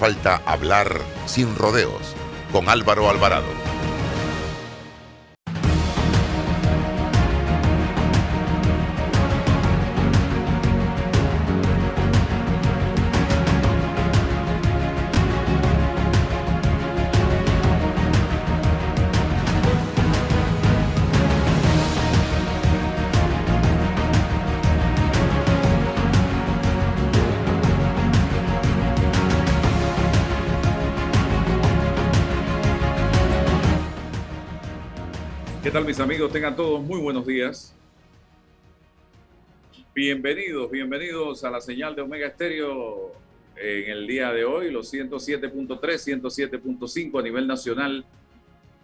Falta hablar sin rodeos con Álvaro Alvarado. Tengan todos muy buenos días. Bienvenidos, bienvenidos a la señal de Omega Estéreo en el día de hoy, los 107.3, 107.5 a nivel nacional,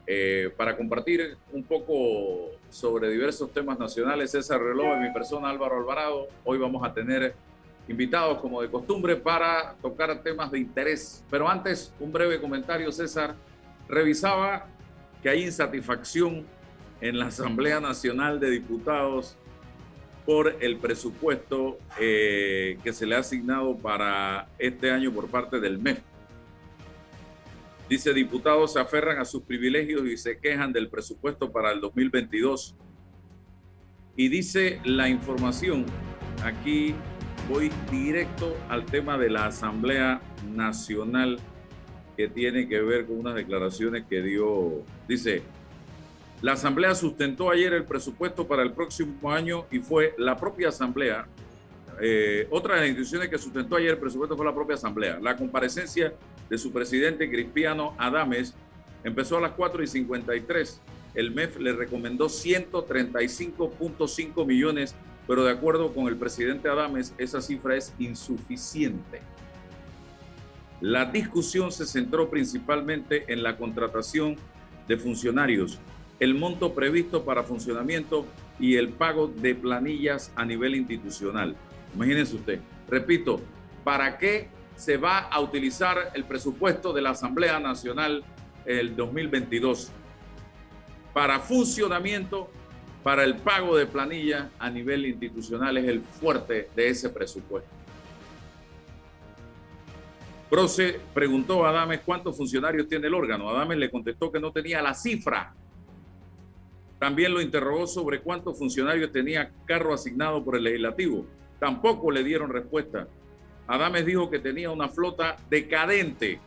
eh, para compartir un poco sobre diversos temas nacionales. César Reloj, mi persona Álvaro Alvarado. Hoy vamos a tener invitados como de costumbre para tocar temas de interés. Pero antes, un breve comentario, César. Revisaba que hay insatisfacción en la Asamblea Nacional de Diputados por el presupuesto eh, que se le ha asignado para este año por parte del MEF. Dice, diputados se aferran a sus privilegios y se quejan del presupuesto para el 2022. Y dice la información, aquí voy directo al tema de la Asamblea Nacional que tiene que ver con unas declaraciones que dio, dice, la Asamblea sustentó ayer el presupuesto para el próximo año y fue la propia Asamblea. Eh, otra de las instituciones que sustentó ayer el presupuesto fue la propia Asamblea. La comparecencia de su presidente Cristiano Adames empezó a las 4 y 53. El MEF le recomendó 135.5 millones, pero de acuerdo con el presidente Adames, esa cifra es insuficiente. La discusión se centró principalmente en la contratación de funcionarios el monto previsto para funcionamiento y el pago de planillas a nivel institucional. Imagínense usted, repito, ¿para qué se va a utilizar el presupuesto de la Asamblea Nacional el 2022? Para funcionamiento, para el pago de planillas a nivel institucional es el fuerte de ese presupuesto. Proce preguntó a Adames cuántos funcionarios tiene el órgano. Adames le contestó que no tenía la cifra también lo interrogó sobre cuántos funcionarios tenía carro asignado por el legislativo. Tampoco le dieron respuesta. Adames dijo que tenía una flota decadente,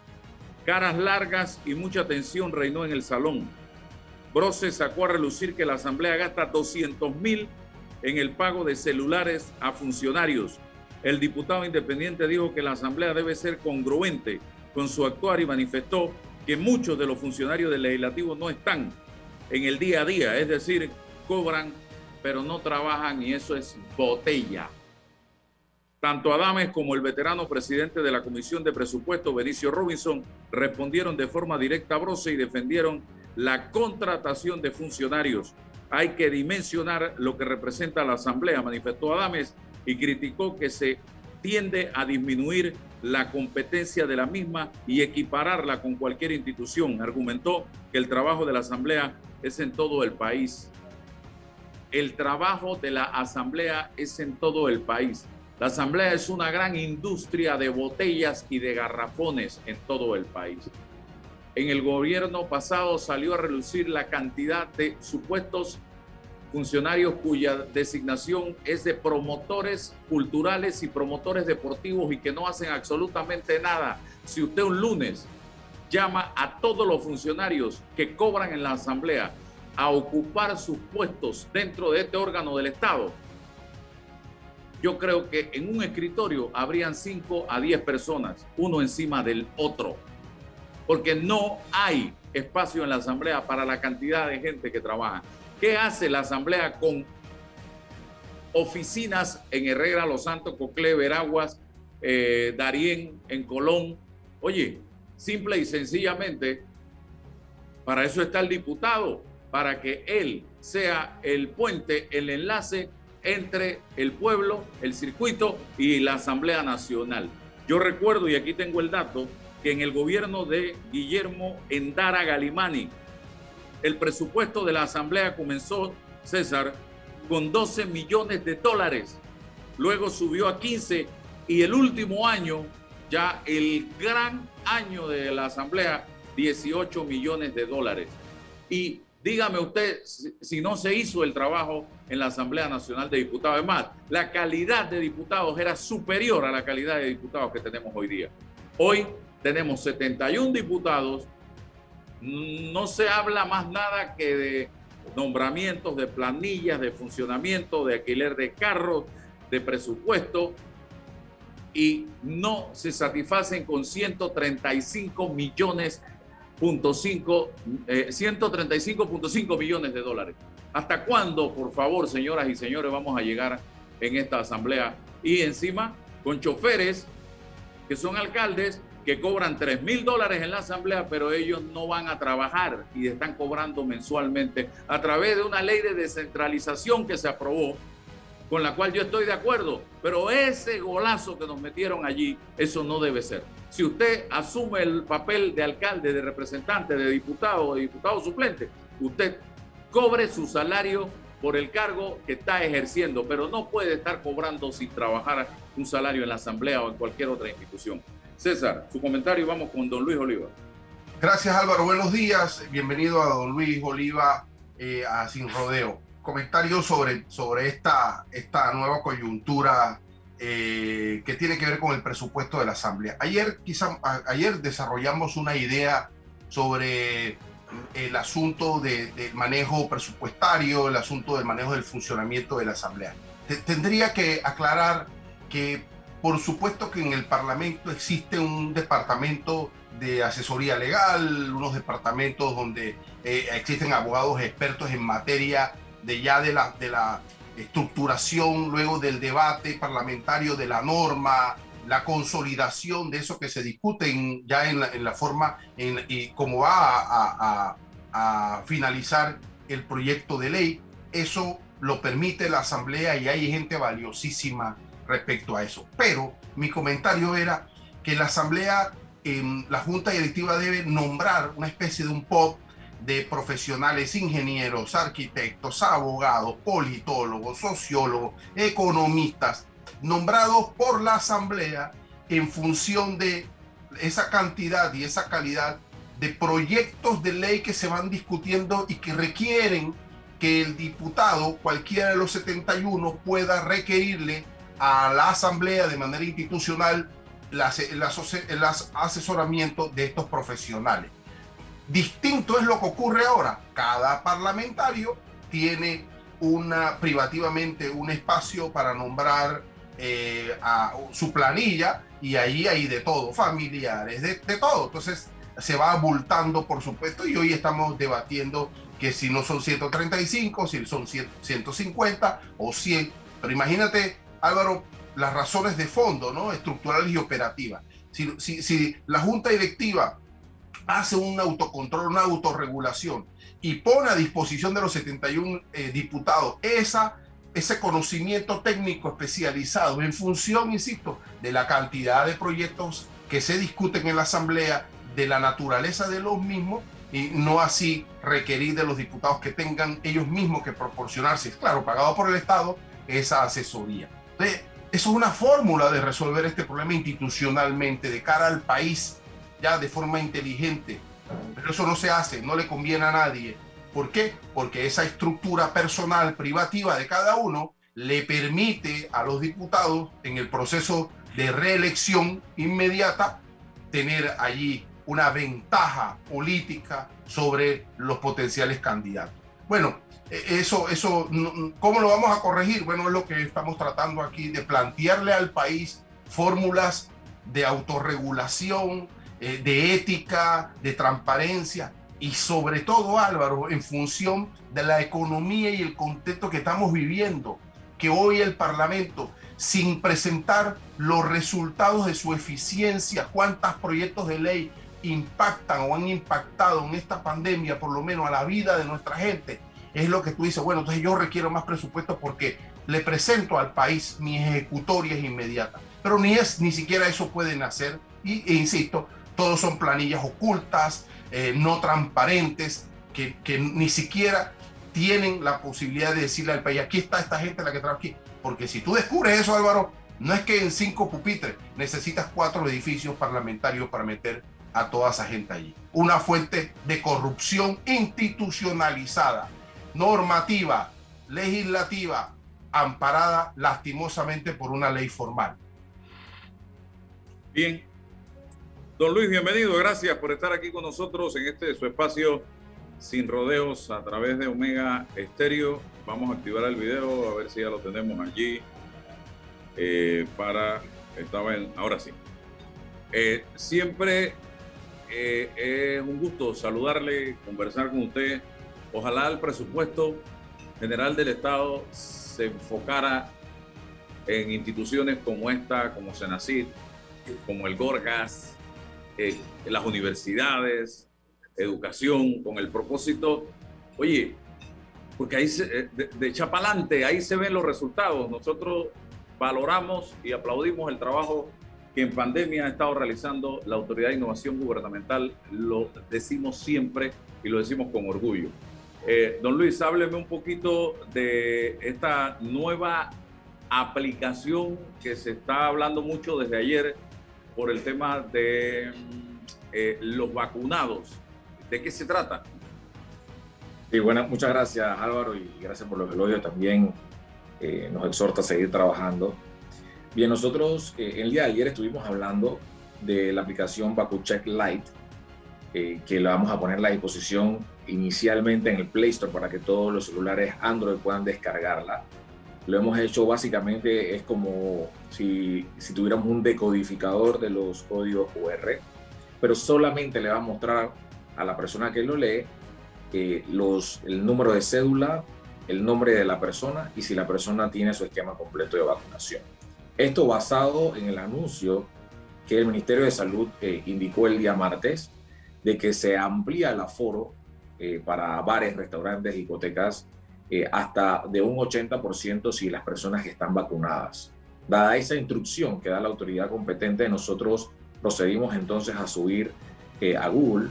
caras largas y mucha tensión reinó en el salón. Brose sacó a relucir que la Asamblea gasta 200 mil en el pago de celulares a funcionarios. El diputado independiente dijo que la Asamblea debe ser congruente con su actuar y manifestó que muchos de los funcionarios del legislativo no están en el día a día, es decir, cobran pero no trabajan y eso es botella. Tanto Adames como el veterano presidente de la Comisión de Presupuesto, Benicio Robinson, respondieron de forma directa a Brose y defendieron la contratación de funcionarios. Hay que dimensionar lo que representa la Asamblea, manifestó Adames y criticó que se tiende a disminuir la competencia de la misma y equipararla con cualquier institución. Argumentó que el trabajo de la Asamblea es en todo el país. El trabajo de la asamblea es en todo el país. La asamblea es una gran industria de botellas y de garrafones en todo el país. En el gobierno pasado salió a reducir la cantidad de supuestos funcionarios cuya designación es de promotores culturales y promotores deportivos y que no hacen absolutamente nada. Si usted un lunes llama a todos los funcionarios que cobran en la Asamblea a ocupar sus puestos dentro de este órgano del Estado, yo creo que en un escritorio habrían 5 a 10 personas, uno encima del otro, porque no hay espacio en la Asamblea para la cantidad de gente que trabaja. ¿Qué hace la Asamblea con oficinas en Herrera, Los Santos, Coclé, Veraguas, eh, Darién, en Colón? Oye, Simple y sencillamente, para eso está el diputado, para que él sea el puente, el enlace entre el pueblo, el circuito y la Asamblea Nacional. Yo recuerdo, y aquí tengo el dato, que en el gobierno de Guillermo Endara Galimani, el presupuesto de la Asamblea comenzó, César, con 12 millones de dólares. Luego subió a 15 y el último año ya el gran año de la Asamblea 18 millones de dólares. Y dígame usted si no se hizo el trabajo en la Asamblea Nacional de Diputados. Además, la calidad de diputados era superior a la calidad de diputados que tenemos hoy día. Hoy tenemos 71 diputados, no se habla más nada que de nombramientos, de planillas, de funcionamiento, de alquiler de carros, de presupuesto, y no se satisfacen con 135 millones 135.5 eh, millones de dólares. ¿Hasta cuándo, por favor, señoras y señores, vamos a llegar en esta asamblea? Y encima, con choferes que son alcaldes que cobran 3 mil dólares en la asamblea, pero ellos no van a trabajar y están cobrando mensualmente a través de una ley de descentralización que se aprobó, con la cual yo estoy de acuerdo, pero ese golazo que nos metieron allí, eso no debe ser. Si usted asume el papel de alcalde, de representante, de diputado, de diputado suplente, usted cobre su salario por el cargo que está ejerciendo, pero no puede estar cobrando sin trabajar un salario en la asamblea o en cualquier otra institución. César, su comentario vamos con don Luis Oliva. Gracias Álvaro, buenos días. Bienvenido a don Luis Oliva eh, a Sin Rodeo. Comentario sobre, sobre esta, esta nueva coyuntura eh, que tiene que ver con el presupuesto de la Asamblea. Ayer, quizá, ayer desarrollamos una idea sobre el asunto del manejo presupuestario, el asunto del manejo del funcionamiento de la Asamblea. tendría que aclarar que por supuesto que en el Parlamento existe un departamento de asesoría legal, unos departamentos donde eh, existen abogados expertos en materia de ya de la, de la estructuración, luego del debate parlamentario de la norma, la consolidación de eso que se discute ya en la, forma en, y cómo va a, a finalizar el proyecto de ley. Eso lo permite la Asamblea y hay gente valiosísima respecto a eso. Pero mi comentario era que la Asamblea, en la Junta Directiva debe nombrar una especie de un POP de profesionales, ingenieros, arquitectos, abogados, politólogos, sociólogos, economistas, nombrados por la Asamblea en función de esa cantidad y esa calidad de proyectos de ley que se van discutiendo y que requieren que el diputado, cualquiera de los 71, pueda requerirle a la Asamblea de manera institucional el asesoramiento de estos profesionales. Distinto es lo que ocurre ahora. Cada parlamentario tiene una privativamente un espacio para nombrar eh, a su planilla y ahí hay de todo, familiares, de, todo. Entonces se va abultando, por supuesto, y hoy estamos debatiendo que si no son 135, si son 150 o 100. Pero imagínate Álvaro, las razones de fondo, ¿no? Estructurales y operativas. Si, la junta directiva hace un autocontrol, una autorregulación y pone a disposición de los 71 eh, diputados esa, ese conocimiento técnico especializado en función, insisto, de la cantidad de proyectos que se discuten en la Asamblea, de la naturaleza de los mismos, y no así requerir de los diputados que tengan ellos mismos que proporcionarse, claro, pagado por el Estado, esa asesoría. Eso es una fórmula de resolver este problema institucionalmente de cara al país, ya de forma inteligente. Pero eso no se hace, no le conviene a nadie. ¿Por qué? Porque esa estructura personal, privativa de cada uno, le permite a los diputados en el proceso de reelección inmediata tener allí una ventaja política sobre los potenciales candidatos. Bueno, e-, eso, eso, ¿cómo lo vamos a corregir? Bueno, es lo que estamos tratando aquí de plantearle al país fórmulas de autorregulación, eh, de ética, de transparencia y sobre todo, Álvaro, en función de la economía y el contexto que estamos viviendo, que hoy el Parlamento, sin presentar los resultados de su eficiencia, cuántos proyectos de ley impactan o han impactado en esta pandemia, por lo menos a la vida de nuestra gente, es lo que tú dices, bueno, entonces yo requiero más presupuesto porque le presento al país mi ejecutoria inmediata. Pero ni, es, ni siquiera eso pueden hacer. Y, e insisto, todos son planillas ocultas, eh, no transparentes, que, que, ni siquiera tienen la posibilidad de decirle al país, aquí está esta gente la que trabaja aquí. Porque si tú descubres eso, Álvaro, no es que en cinco pupitres necesitas cuatro edificios parlamentarios para meter a toda esa gente allí. Una fuente de corrupción institucionalizada, normativa, legislativa, amparada lastimosamente por una ley formal. Bien. Don Luis, bienvenido. Gracias por estar aquí con nosotros en este su espacio sin rodeos a través de Omega Estéreo. Vamos a activar el video, a ver si ya lo tenemos allí. Eh, para, estaba en, ahora sí. Eh, siempre eh, es un gusto saludarle, conversar con usted. Ojalá el presupuesto general del Estado se enfocara en instituciones como esta, como Senacid, como el Gorgas, las universidades, educación, con el propósito, oye, porque ahí se, de, de Chapalante, ahí se ven los resultados. Nosotros valoramos y aplaudimos el trabajo que en pandemia ha estado realizando la Autoridad de Innovación Gubernamental. Lo decimos siempre y lo decimos con orgullo. Eh, don Luis, hábleme un poquito de esta nueva aplicación que se está hablando mucho desde ayer por el tema de eh, los vacunados. ¿De qué se trata? Sí, bueno, muchas gracias Álvaro y gracias por los elogios también eh, nos exhorta a seguir trabajando. Bien, nosotros eh, el día de ayer estuvimos hablando de la aplicación BakuCheck Lite, eh, que la vamos a poner a la disposición inicialmente en el Play Store para que todos los celulares Android puedan descargarla. Lo hemos hecho básicamente, es como si, si tuviéramos un decodificador de los códigos QR, pero solamente le va a mostrar a la persona que lo lee los, el número de cédula, el nombre de la persona y si la persona tiene su esquema completo de vacunación. Esto basado en el anuncio que el Ministerio de Salud eh, indicó el día martes de que se amplía el aforo eh, para bares, restaurantes, discotecas eh, hasta de un 80% si las personas están vacunadas. Dada esa instrucción que da la autoridad competente, nosotros procedimos entonces a subir a Google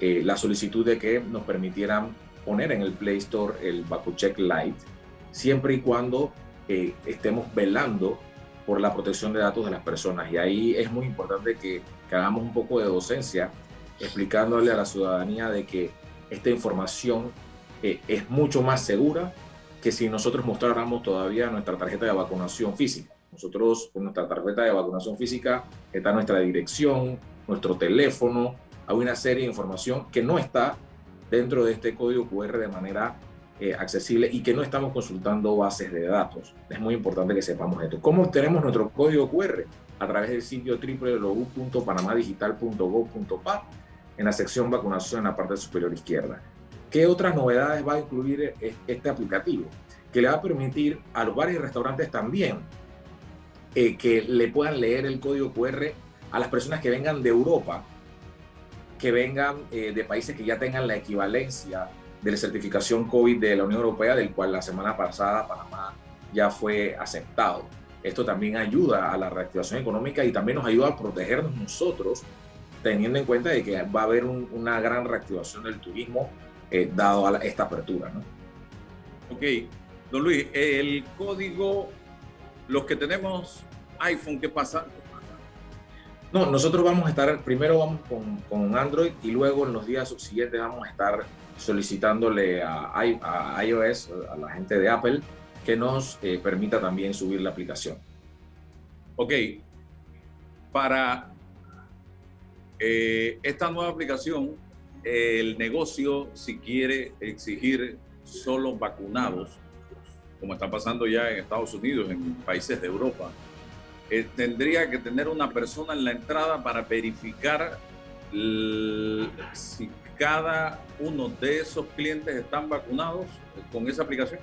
la solicitud de que nos permitieran poner en el Play Store el BakuCheck Lite, siempre y cuando eh, estemos velando por la protección de datos de las personas. Y ahí es muy importante que, hagamos un poco de docencia explicándole a la ciudadanía de que esta información eh, es mucho más segura que si nosotros mostráramos todavía nuestra tarjeta de vacunación física. Nosotros con nuestra tarjeta de vacunación física está nuestra dirección, nuestro teléfono, hay una serie de información que no está dentro de este código QR de manera eh, accesible y que no estamos consultando bases de datos. Es muy importante que sepamos esto. ¿Cómo obtenemos nuestro código QR? A través del sitio www.panamadigital.gov.pa en la sección vacunación en la parte superior izquierda. ¿Qué otras novedades va a incluir este aplicativo? Que le va a permitir a los bares y restaurantes también eh, que le puedan leer el código QR a las personas que vengan de Europa que vengan eh, de países que ya tengan la equivalencia de la certificación COVID de la Unión Europea, del cual la semana pasada Panamá ya fue aceptado. Esto también ayuda a la reactivación económica y también nos ayuda a protegernos nosotros, teniendo en cuenta de que va a haber una gran reactivación del turismo eh, dado a esta apertura. ¿no? Ok, don Luis, el código, los que tenemos iPhone, ¿qué pasa? No, nosotros vamos a estar, primero vamos con, con, Android y luego en los días subsiguientes vamos a estar solicitándole a, iOS, a la gente de Apple, que nos eh, permita también subir la aplicación. Ok, para eh, esta nueva aplicación, el negocio, si quiere exigir solo vacunados, como está pasando ya en Estados Unidos, en países de Europa, eh, tendría que tener una persona en la entrada para verificar si cada uno de esos clientes están vacunados con esa aplicación.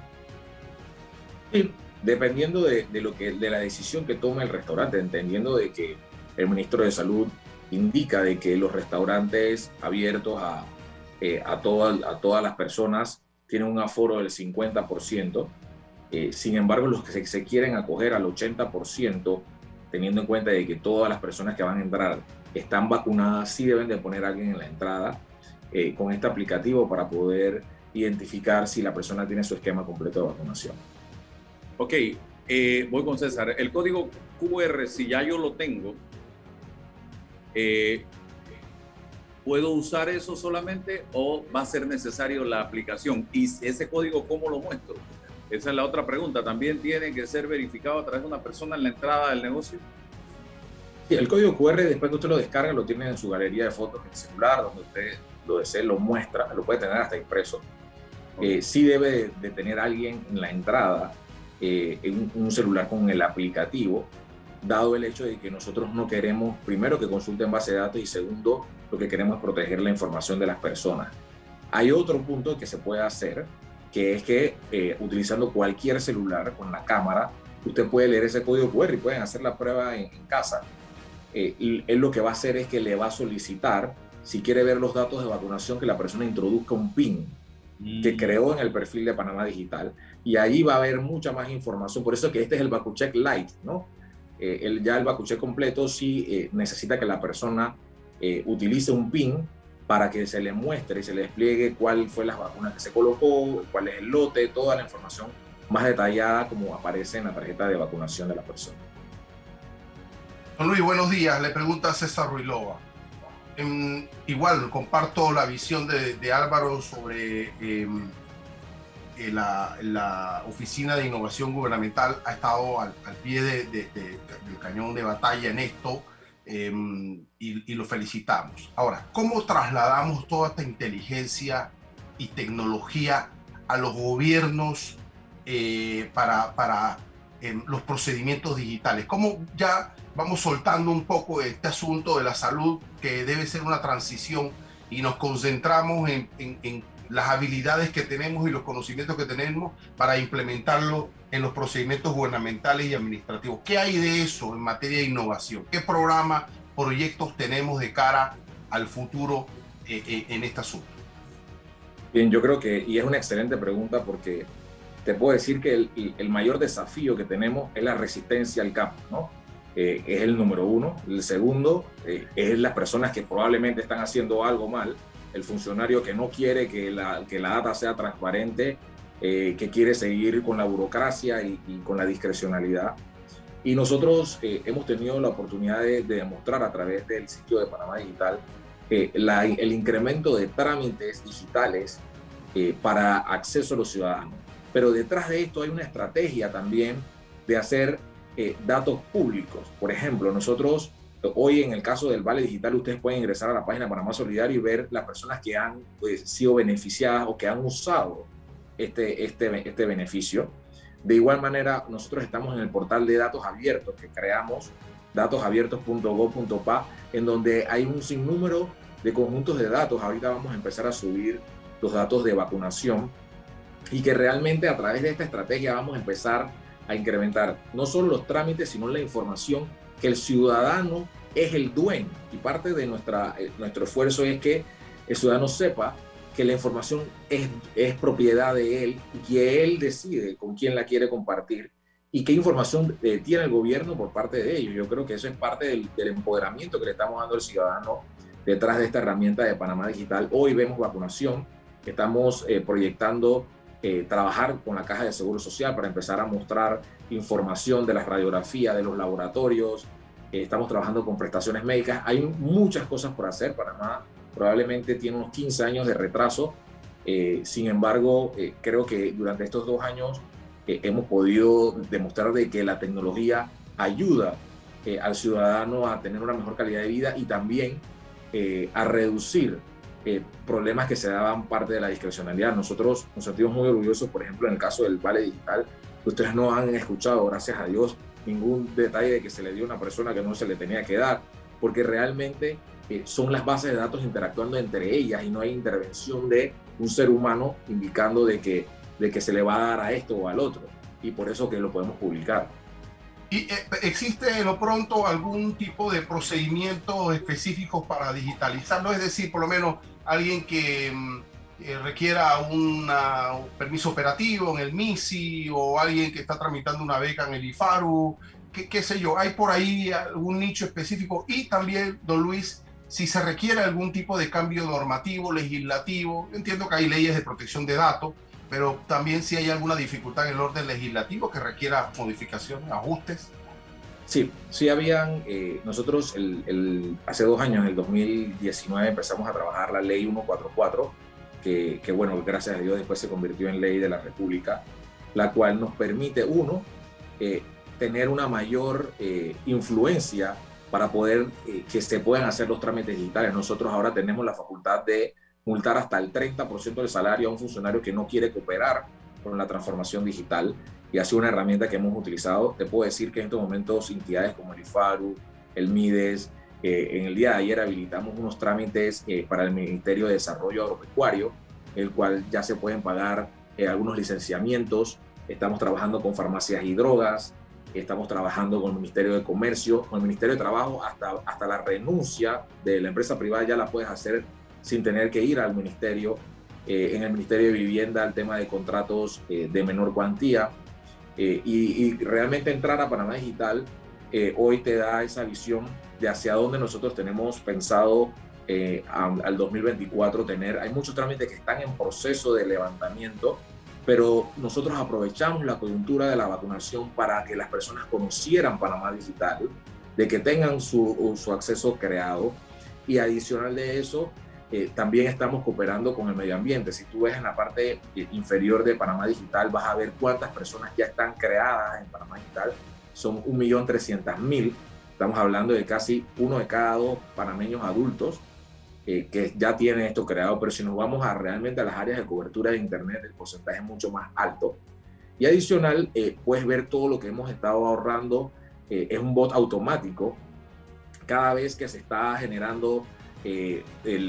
Sí, dependiendo de, lo que, de la decisión que tome el restaurante, entendiendo de que el ministro de Salud indica de que los restaurantes abiertos a, eh, a, todas, a todas las personas tienen un aforo del 50%. Eh, sin embargo, los que se, se quieren acoger al 80%, teniendo en cuenta de que todas las personas que van a entrar están vacunadas, sí deben de poner a alguien en la entrada eh, con este aplicativo para poder identificar si la persona tiene su esquema completo de vacunación. Ok, eh, voy con César. El código QR, si ya yo lo tengo, eh, ¿Puedo usar eso solamente o va a ser necesario la aplicación? Y ese código, ¿cómo lo muestro? Esa es la otra pregunta. ¿También tiene que ser verificado a través de una persona en la entrada del negocio? Sí, el código QR, después que usted lo descarga, lo tiene en su galería de fotos en el celular, donde usted lo desee, lo muestra, lo puede tener hasta impreso. Eh, sí debe de, tener alguien en la entrada eh, en un celular con el aplicativo dado el hecho de que nosotros no queremos, primero, que consulten base de datos y segundo, lo que queremos es proteger la información de las personas. Hay otro punto que se puede hacer, que es que eh, utilizando cualquier celular con la cámara, usted puede leer ese código QR y pueden hacer la prueba en, casa. Eh, y él lo que va a hacer es que le va a solicitar, si quiere ver los datos de vacunación, que la persona introduzca un PIN que mm. creó en el perfil de Panamá Digital y ahí va a haber mucha más información. Por eso que este es el VacuCheck Lite, ¿no? eh, el, ya el bacuché completo sí eh, necesita que la persona eh, utilice un PIN para que se le muestre y se le despliegue cuál fue la vacuna que se colocó, cuál es el lote, toda la información más detallada como aparece en la tarjeta de vacunación de la persona. Don Luis, buenos días. Le pregunta César Ruilova. Igual, comparto la visión de, Álvaro sobre em, eh, la, Oficina de Innovación Gubernamental ha estado al, pie del cañón de batalla en esto em, y, lo felicitamos. Ahora, ¿cómo trasladamos toda esta inteligencia y tecnología a los gobiernos eh, para em, los procedimientos digitales? ¿Cómo ya vamos soltando un poco este asunto de la salud que debe ser una transición y nos concentramos en, en las habilidades que tenemos y los conocimientos que tenemos para implementarlo en los procedimientos gubernamentales y administrativos. ¿Qué hay de eso en materia de innovación? ¿Qué programas, proyectos tenemos de cara al futuro eh, eh, en este asunto? Bien, yo creo que, y es una excelente pregunta porque te puedo decir que el, el mayor desafío que tenemos es la resistencia al campo, ¿no? Eh, es el número uno. El segundo es las personas que probablemente están haciendo algo mal el funcionario que no quiere que la, que la data sea transparente, eh, que quiere seguir con la burocracia y, con la discrecionalidad. Y nosotros eh, hemos tenido la oportunidad de, demostrar a través del sitio de Panamá Digital eh, el incremento de trámites digitales para acceso a los ciudadanos. Pero detrás de esto hay una estrategia también de hacer datos públicos. Por ejemplo, nosotros Hoy en el caso del Vale Digital, ustedes pueden ingresar a la página Panamá Solidario y ver las personas que han pues, sido beneficiadas o que han usado este, este, este beneficio. De igual manera, nosotros estamos en el portal de datos abiertos que creamos, datosabiertos.gov.pa, en donde hay un sinnúmero de conjuntos de datos. Ahorita vamos a empezar a subir los datos de vacunación y que realmente a través de esta estrategia vamos a empezar a incrementar no solo los trámites, sino la información que el ciudadano es el dueño y parte de nuestra, eh, nuestro esfuerzo es que el ciudadano sepa que la información es, es propiedad de él y que él decide con quién la quiere compartir y qué información eh, tiene el gobierno por parte de ellos. Yo creo que eso es parte del, empoderamiento que le estamos dando al ciudadano detrás de esta herramienta de Panamá Digital. Hoy vemos vacunación, estamos eh, proyectando trabajar con la Caja de Seguro Social para empezar a mostrar información de las radiografías, de los laboratorios, eh, estamos trabajando con prestaciones médicas, hay muchas cosas por hacer, Panamá probablemente tiene unos 15 años de retraso, eh, sin embargo, eh, creo que durante estos dos años hemos podido demostrar de que la tecnología ayuda al ciudadano a tener una mejor calidad de vida y también a reducir problemas que se daban parte de la discrecionalidad. Nosotros nos sentimos muy orgullosos, por ejemplo, en el caso del Vale Digital, Ustedes no han escuchado, gracias a Dios, ningún detalle de que se le dio a una persona que no se le tenía que dar, porque realmente eh, son las bases de datos interactuando entre ellas y no hay intervención de un ser humano indicando de que, de que se le va a dar a esto o al otro. Y por eso que lo podemos publicar. ¿Y eh, existe lo pronto algún tipo de procedimiento específico para digitalizarlo? Es decir, por lo menos alguien que mm, eh, requiera un permiso operativo en el MISI o alguien que está tramitando una beca en el IFARU, qué, qué sé yo, hay por ahí algún nicho específico y también, don Luis, si se requiere algún tipo de cambio normativo, legislativo, entiendo que hay leyes de protección de datos, pero también si hay alguna dificultad en el orden legislativo que requiera modificaciones, ajustes. Sí, sí habían, eh, nosotros el, hace dos años, en el 2019, empezamos a trabajar la ley 144, que, que, bueno, gracias a Dios después se convirtió en ley de la República, la cual nos permite, uno, eh, tener una mayor eh, influencia para poder que se puedan hacer los trámites digitales. Nosotros ahora tenemos la facultad de multar hasta el 30% del salario a un funcionario que no quiere cooperar con la transformación digital y ha sido una herramienta que hemos utilizado. Te puedo decir que en estos momentos entidades como el IFARU, el MIDES, eh, en el día de ayer habilitamos unos trámites eh, para el Ministerio de Desarrollo Agropecuario, el cual ya se pueden pagar eh, algunos licenciamientos. Estamos trabajando con farmacias y drogas, estamos trabajando con el Ministerio de Comercio, con el Ministerio de Trabajo, hasta, hasta la renuncia de la empresa privada ya la puedes hacer sin tener que ir al ministerio. en el Ministerio de Vivienda, el tema de contratos de menor cuantía. Eh, y, realmente entrar a Panamá Digital eh, hoy te da esa visión de hacia dónde nosotros tenemos pensado eh, al 2024 tener. Hay muchos trámites que están en proceso de levantamiento, pero nosotros aprovechamos la coyuntura de la vacunación para que las personas conocieran Panamá Digital, de que tengan su, su acceso creado y adicional de eso, eh, también estamos cooperando con el medio ambiente. Si tú ves en la parte eh, inferior de Panamá Digital, vas a ver cuántas personas ya están creadas en Panamá Digital. Son 1.300.000. Estamos hablando de casi uno de cada dos panameños adultos eh, que ya tienen esto creado. Pero si nos vamos a realmente a las áreas de cobertura de Internet, el porcentaje es mucho más alto. Y adicional, puedes ver todo lo que hemos estado ahorrando. es un bot automático. Cada vez que se está generando eh,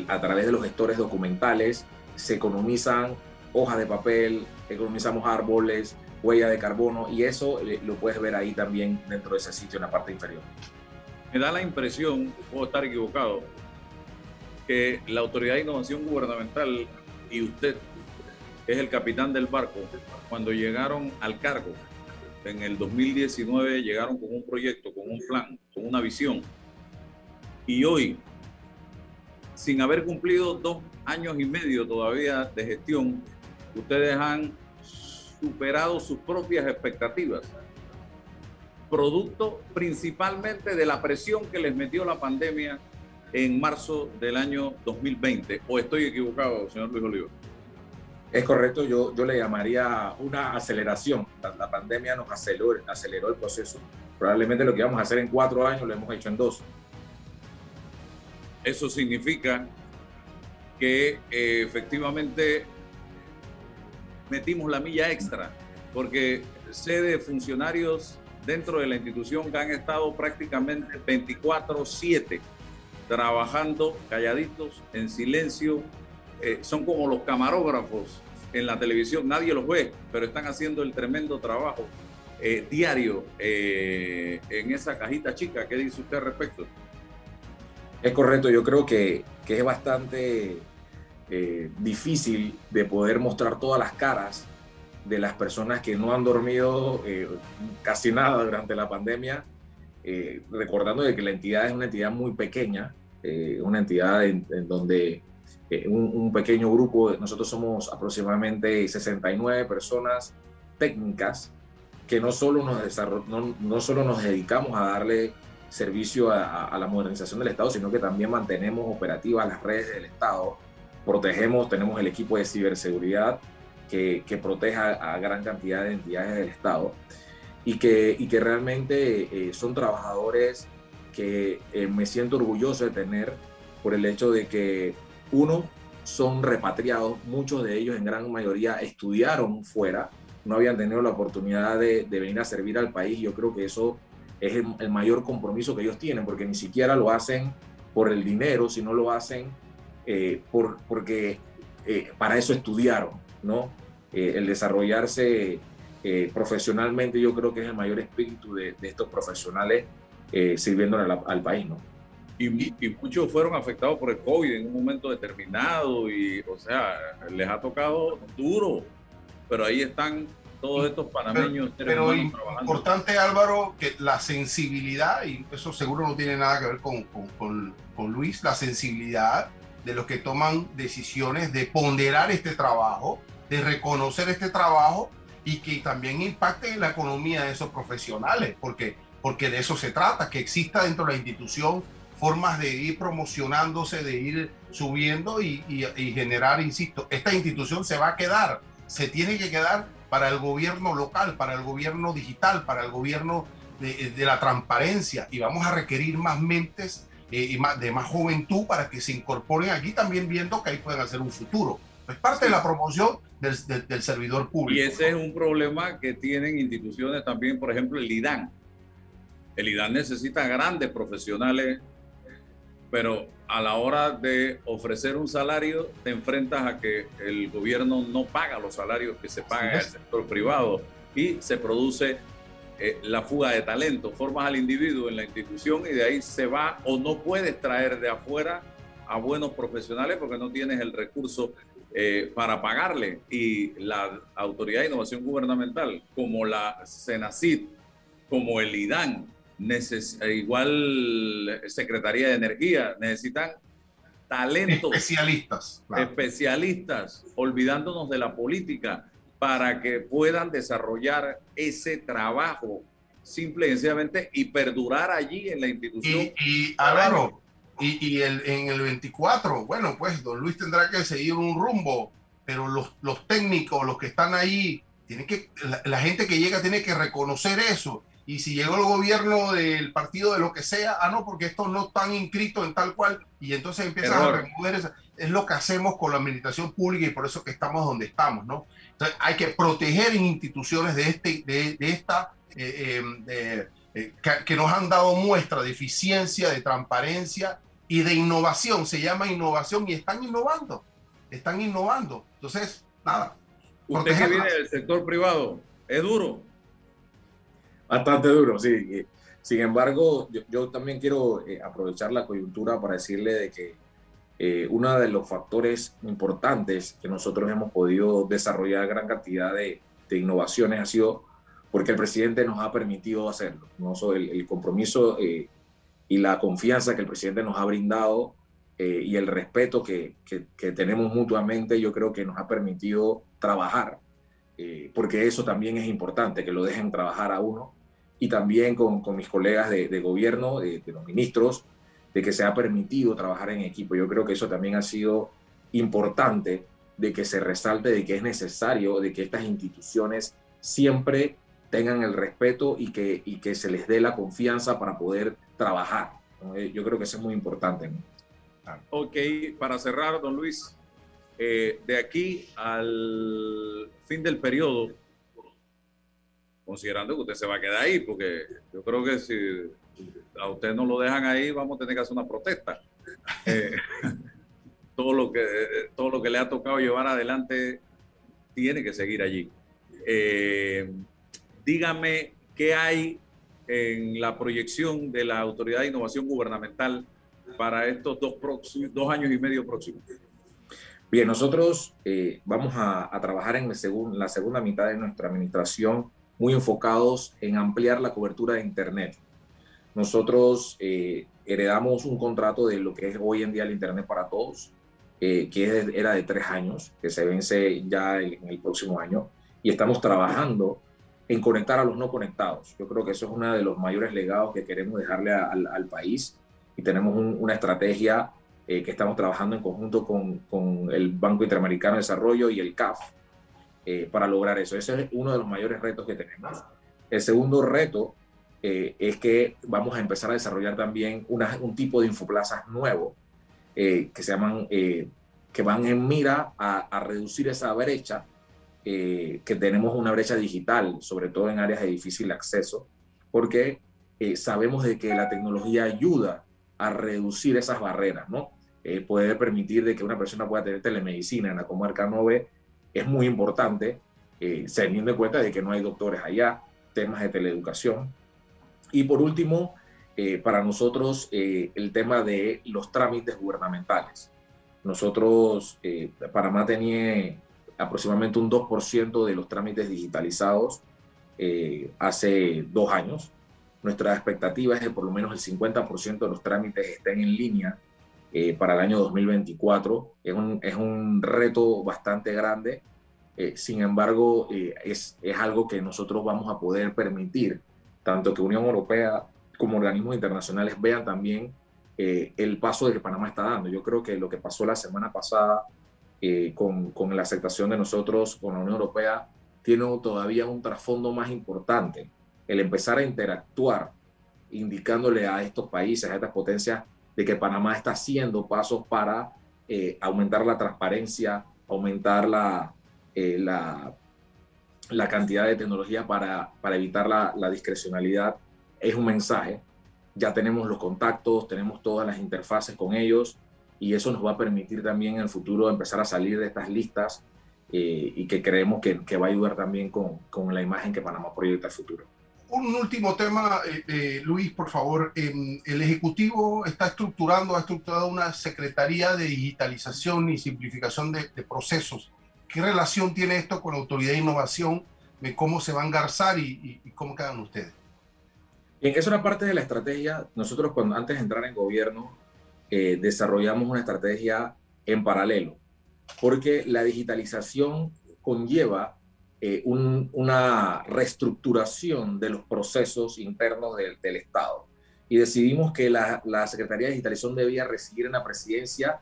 a través de los gestores documentales, se economizan hojas de papel, economizamos árboles, huella de carbono y eso eh, lo puedes ver ahí también dentro de ese sitio en la parte inferior. Me da la impresión, puedo estar equivocado, que la Autoridad de Innovación Gubernamental y usted es el capitán del barco, cuando llegaron al cargo en el 2019 llegaron con un proyecto, con un plan, con una visión. Y hoy sin haber cumplido dos años y medio todavía de gestión, ustedes han superado sus propias expectativas, producto principalmente de la presión que les metió la pandemia en marzo del año 2020. ¿O estoy equivocado, señor Luis Oliva? Es correcto, yo, yo le llamaría una aceleración. La, pandemia nos aceleró, aceleró el proceso. Probablemente lo que íbamos a hacer en cuatro años lo hemos hecho en dos. Eso significa que eh, efectivamente metimos la milla extra, porque sé de funcionarios dentro de la institución que han estado prácticamente 24/7 trabajando calladitos, en silencio. Eh, son como los camarógrafos en la televisión, nadie los ve, pero están haciendo el tremendo trabajo eh, diario en esa cajita chica. ¿Qué dice usted respecto? Es correcto, yo creo que, que es bastante eh, difícil de poder mostrar todas las caras de las personas que no han dormido eh, casi nada durante la pandemia, eh, recordando de que la entidad es una entidad muy pequeña, una entidad en, donde un, pequeño grupo, nosotros somos aproximadamente 69 personas técnicas que no solo nos, no, no solo nos dedicamos a darle servicio a, la modernización del Estado, sino que también mantenemos operativas las redes del Estado, protegemos, tenemos el equipo de ciberseguridad que, que proteja a gran cantidad de entidades del Estado y que, y que realmente eh, son trabajadores que eh, me siento orgulloso de tener por el hecho de que, uno, son repatriados, muchos de ellos en gran mayoría estudiaron fuera, no habían tenido la oportunidad de, de venir a servir al país. Yo creo que eso es el, mayor compromiso que ellos tienen, porque ni siquiera lo hacen por el dinero, sino lo hacen eh, por, porque eh, para eso estudiaron, ¿no? Eh, el desarrollarse profesionalmente yo creo que es el mayor espíritu de, estos profesionales sirviéndole al, país, ¿no? Y, y, muchos fueron afectados por el COVID en un momento determinado y, o sea, les ha tocado duro, pero ahí están todos estos panameños. Pero, importante, Álvaro, que la sensibilidad, y eso seguro no tiene nada que ver con, con, con, Luis, la sensibilidad de los que toman decisiones de ponderar este trabajo, de reconocer este trabajo y que también impacte en la economía de esos profesionales, porque porque de eso se trata, que exista dentro de la institución formas de ir promocionándose, de ir subiendo y, generar, insisto, esta institución se va a quedar, se tiene que quedar para el gobierno local, para el gobierno digital, para el gobierno de, la transparencia y vamos a requerir más mentes eh, y más, de más juventud para que se incorporen aquí también viendo que ahí pueden hacer un futuro. Es parte de la promoción del, servidor público. Y ese es un problema que tienen instituciones también, por ejemplo, el IDAN. El IDAN necesita grandes profesionales pero a la hora de ofrecer un salario te enfrentas a que el gobierno no paga los salarios que se pagan en el sector privado y se produce eh, la fuga de talento, formas al individuo en la institución y de ahí se va o no puedes traer de afuera a buenos profesionales porque no tienes el recurso eh, para pagarle. Y la Autoridad de Innovación Gubernamental, como la CENACID, como el IDAN, eh, igual Secretaría de Energía, necesitan talentos. Especialistas. Especialistas, olvidándonos de la política, para que puedan desarrollar ese trabajo simple y sencillamente y perdurar allí en la institución. Y, y y, el, en el 24, bueno, pues don Luis tendrá que seguir un rumbo, pero los, los técnicos, los que están ahí, tienen que, la gente que llega tiene que reconocer eso y si llegó el gobierno del partido de lo que sea, ah, no, porque estos no están inscritos en tal cual, y entonces empiezan a remover eso. Es lo que hacemos con la administración pública y por eso que estamos donde estamos, ¿no? Entonces hay que proteger instituciones de, este, de, esta, eh, eh, eh, que, nos han dado muestra de eficiencia, de transparencia y de innovación. Se llama innovación y están innovando, están innovando. Entonces, nada. Usted que viene del sector privado, es duro Bastante duro, sí. Sin embargo, yo, también quiero eh, aprovechar la coyuntura para decirle de que eh, uno de los factores importantes que nosotros hemos podido desarrollar gran cantidad de, innovaciones ha sido porque el presidente nos ha permitido hacerlo. ¿no? el, el, compromiso eh, y la confianza que el presidente nos ha brindado y el respeto que, que, que, tenemos mutuamente, yo creo que nos ha permitido trabajar, porque eso también es importante, que lo dejen trabajar a uno y también con, con mis colegas de, de gobierno, de, los ministros, de que se ha permitido trabajar en equipo. Yo creo que eso también ha sido importante de que se resalte de que es necesario, de que estas instituciones siempre tengan el respeto y que, y que se les dé la confianza para poder trabajar. Eh, yo creo que eso es muy importante. Ok, para cerrar, don Luis, eh, de aquí al fin del periodo, considerando que usted se va a quedar ahí, porque yo creo que si a usted no lo dejan ahí, vamos a tener que hacer una protesta. Eh, todo, lo que, todo lo que le ha tocado llevar adelante tiene que seguir allí. Eh, dígame qué hay en la proyección de la Autoridad de Innovación Gubernamental para estos dos, próximos, dos años y medio próximos. Bien, nosotros eh, vamos a, trabajar en la segunda mitad de nuestra administración muy enfocados en ampliar la cobertura de Internet. Nosotros eh, heredamos un contrato de lo que es hoy en día el Internet para todos, eh, que era de tres años, que se vence ya en el próximo año, y estamos trabajando en conectar a los no conectados. Yo creo que eso es uno de los mayores legados que queremos dejarle al, país y tenemos una estrategia eh, que estamos trabajando en conjunto con, con el Banco Interamericano de Desarrollo y el CAF, eh, para lograr eso. Ese es uno de los mayores retos que tenemos. El segundo reto eh, es que vamos a empezar a desarrollar también un tipo de infoplazas nuevo eh, que se llaman, que van en mira a, reducir esa brecha, que tenemos una brecha digital, sobre todo en áreas de difícil acceso, porque sabemos de que la tecnología ayuda a reducir esas barreras, ¿no? puede permitir de que una persona pueda tener telemedicina en la comarca 9 es muy importante, eh, teniendo en cuenta de que no hay doctores allá, temas de teleeducación. Y por último, eh, para nosotros, eh, el tema de los trámites gubernamentales. Nosotros, eh, Panamá tenía aproximadamente un 2% de los trámites digitalizados hace dos años. Nuestra expectativa es que por lo menos el 50% de los trámites estén en línea eh, para el año 2024. Es un, es un reto bastante grande, eh, sin embargo, eh, es, es, algo que nosotros vamos a poder permitir tanto que Unión Europea como organismos internacionales vean también eh, el paso que Panamá está dando. Yo creo que lo que pasó la semana pasada eh, con, con, la aceptación de nosotros con la Unión Europea tiene todavía un trasfondo más importante, el empezar a interactuar, indicándole a estos países, a estas potencias, de que Panamá está haciendo pasos para eh, aumentar la transparencia, aumentar la, la, la, cantidad de tecnología para, para evitar la, la discrecionalidad, es un mensaje. Ya tenemos los contactos, tenemos todas las interfaces con ellos y eso nos va a permitir también en el futuro empezar a salir de estas listas eh, y que creemos que, que, va a ayudar también con, con, la imagen que Panamá proyecta al futuro. Un último tema, eh, eh, Luis, por favor. Eh, el Ejecutivo está estructurando, ha estructurado una Secretaría de Digitalización y Simplificación de, Procesos. ¿Qué relación tiene esto con la Autoridad de Innovación? De ¿Cómo se va a engarzar y, cómo quedan ustedes? Bien, eso era parte de la estrategia. Nosotros, cuando antes de entrar en gobierno, eh, desarrollamos una estrategia en paralelo, porque la digitalización conlleva eh, un, una reestructuración de los procesos internos del, del Estado. Y decidimos que la, la, Secretaría de Digitalización debía recibir una presidencia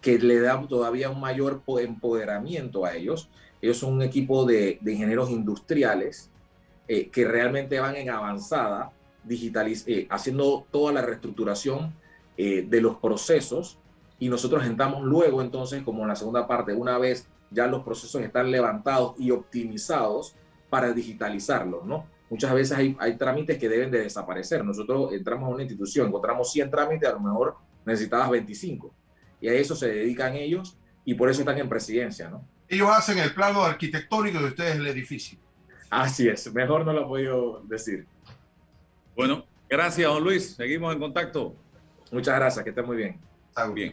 que le da todavía un mayor empoderamiento a ellos. Ellos son un equipo de, de ingenieros industriales eh, que realmente van en avanzada, digitaliz eh, haciendo toda la reestructuración eh, de los procesos y nosotros entramos luego entonces como en la segunda parte, una vez ya los procesos están levantados y optimizados para digitalizarlos, ¿no? Muchas veces hay, hay trámites que deben de desaparecer. Nosotros entramos a una institución, encontramos 100 trámites, a lo mejor necesitabas 25. Y a eso se dedican ellos y por eso están en presidencia, ¿no? Ellos hacen el plano arquitectónico de ustedes el edificio. Así es, mejor no lo he podido decir. Bueno, gracias, don Luis. Seguimos en contacto. Muchas gracias, que esté muy bien. Está bien.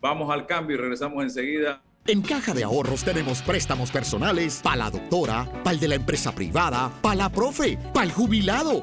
Vamos al cambio y regresamos enseguida. En Caja de Ahorros tenemos préstamos personales para la doctora, para el de la empresa privada, para la profe, para el jubilado,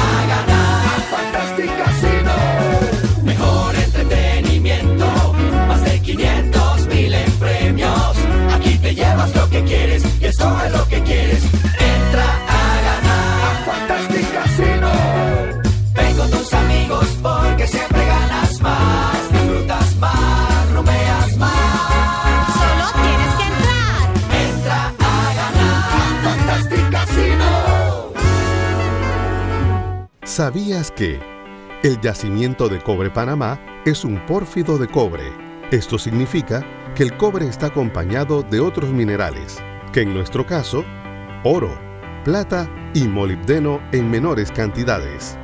escoge lo que quieres. Entra a ganar Fantastic Casino. Ven con tus amigos porque siempre ganas más. Disfrutas más, rumeas más. Solo tienes que entrar. Entra a ganar Fantastic Casino. ¿Sabías que el yacimiento de cobre Panamá es un pórfido de cobre? Esto significa que el cobre está acompañado de otros minerales, que en nuestro caso, oro, plata y molibdeno en menores cantidades.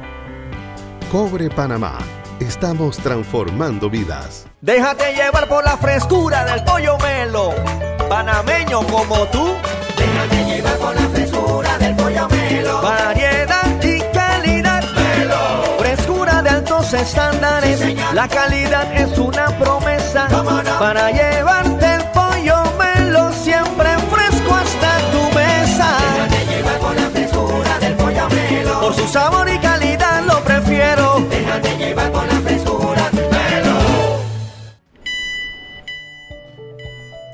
Cobre Panamá. Estamos transformando vidas. Déjate llevar por la frescura del pollo melo. Panameño como tú. Déjate llevar por la frescura del pollo melo. Variedad y calidad. Melo. Frescura de altos estándares. Sí, la calidad es una promesa. Para llevarte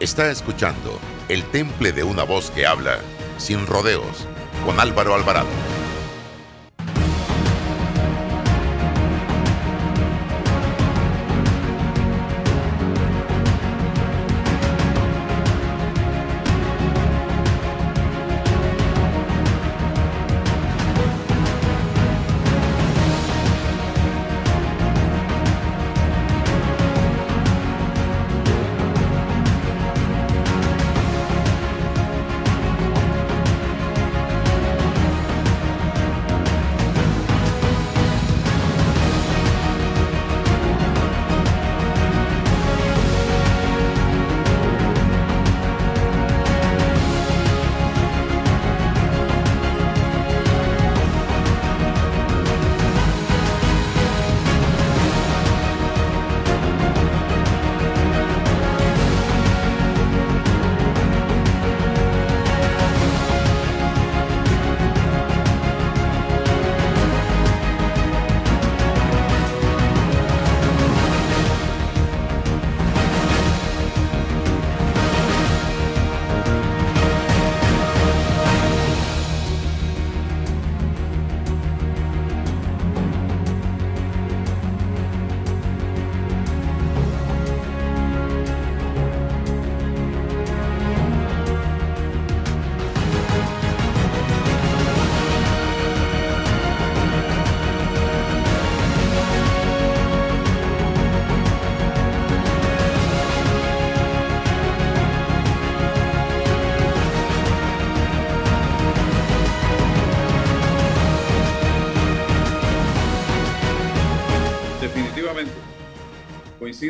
Está escuchando El Temple de una voz que habla sin rodeos con Álvaro Alvarado.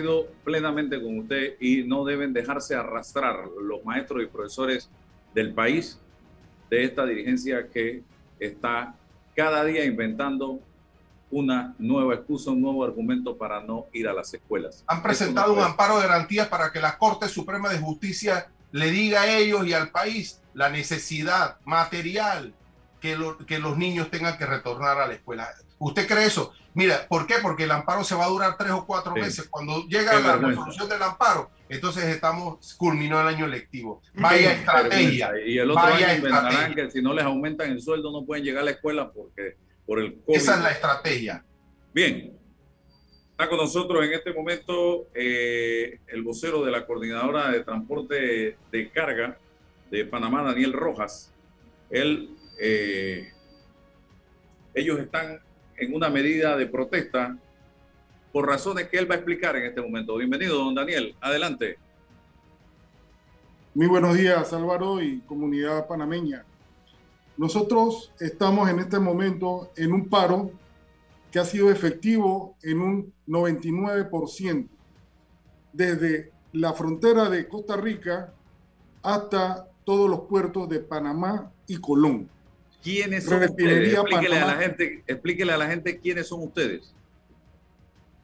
Coincido plenamente con usted y no deben dejarse arrastrar los maestros y profesores del país de esta dirigencia que está cada día inventando una nueva excusa, un nuevo argumento para no ir a las escuelas. Han presentado un amparo de garantías para que la Corte Suprema de Justicia le diga a ellos y al país la necesidad material que, que los niños tengan que retornar a la escuela. ¿Usted cree eso? Mira, ¿por qué? Porque el amparo se va a durar tres o cuatro meses. Cuando llega la resolución del amparo, entonces estamos culminó el año lectivo. Vaya estrategia. Y el otro año inventarán que si no les aumentan el sueldo no pueden llegar a la escuela porque por el COVID. Esa es la estrategia. Bien. Está con nosotros en este momento eh, el vocero de la Coordinadora de Transporte de Carga de Panamá, Daniel Rojas. Él, eh, ellos están en una medida de protesta por razones que él va a explicar en este momento. Bienvenido, don Daniel. Adelante. Muy buenos días, Álvaro y comunidad panameña. Nosotros estamos en este momento en un paro que ha sido efectivo en un 99%, desde la frontera de Costa Rica hasta todos los puertos de Panamá y Colón. ¿Quiénes son ustedes? Explíquele a, la gente, explíquele a la gente quiénes son ustedes.